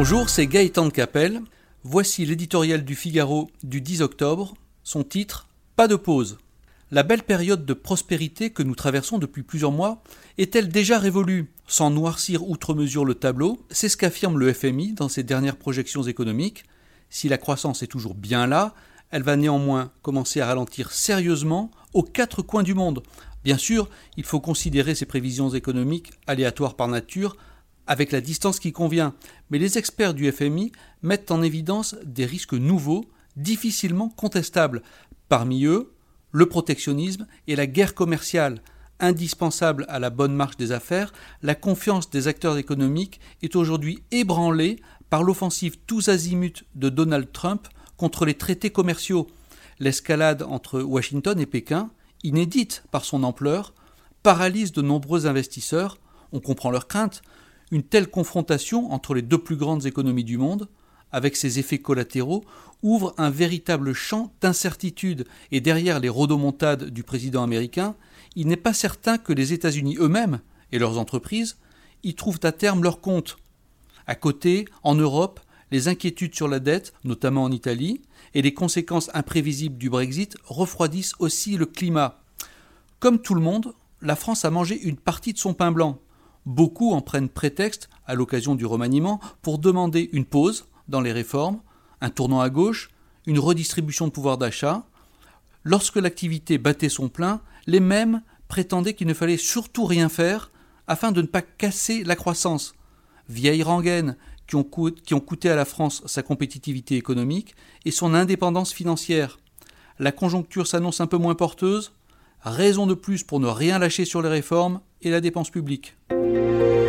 Bonjour, c'est Gaëtan Capelle. Voici l'éditorial du Figaro du 10 octobre. Son titre Pas de pause. La belle période de prospérité que nous traversons depuis plusieurs mois est-elle déjà révolue? Sans noircir outre mesure le tableau, c'est ce qu'affirme le FMI dans ses dernières projections économiques. Si la croissance est toujours bien là, elle va néanmoins commencer à ralentir sérieusement aux quatre coins du monde. Bien sûr, il faut considérer ces prévisions économiques aléatoires par nature avec la distance qui convient, mais les experts du FMI mettent en évidence des risques nouveaux, difficilement contestables. Parmi eux, le protectionnisme et la guerre commerciale. Indispensable à la bonne marche des affaires, la confiance des acteurs économiques est aujourd'hui ébranlée par l'offensive tous azimuts de Donald Trump contre les traités commerciaux. L'escalade entre Washington et Pékin, inédite par son ampleur, paralyse de nombreux investisseurs. On comprend leurs craintes. Une telle confrontation entre les deux plus grandes économies du monde, avec ses effets collatéraux, ouvre un véritable champ d'incertitude. Et derrière les rodomontades du président américain, il n'est pas certain que les États-Unis eux-mêmes et leurs entreprises y trouvent à terme leur compte. À côté, en Europe, les inquiétudes sur la dette, notamment en Italie, et les conséquences imprévisibles du Brexit refroidissent aussi le climat. Comme tout le monde, la France a mangé une partie de son pain blanc. Beaucoup en prennent prétexte, à l'occasion du remaniement, pour demander une pause dans les réformes, un tournant à gauche, une redistribution de pouvoir d'achat. Lorsque l'activité battait son plein, les mêmes prétendaient qu'il ne fallait surtout rien faire afin de ne pas casser la croissance. Vieille rengaine qui ont, qui ont coûté à la France sa compétitivité économique et son indépendance financière. La conjoncture s'annonce un peu moins porteuse, raison de plus pour ne rien lâcher sur les réformes et la dépense publique. Música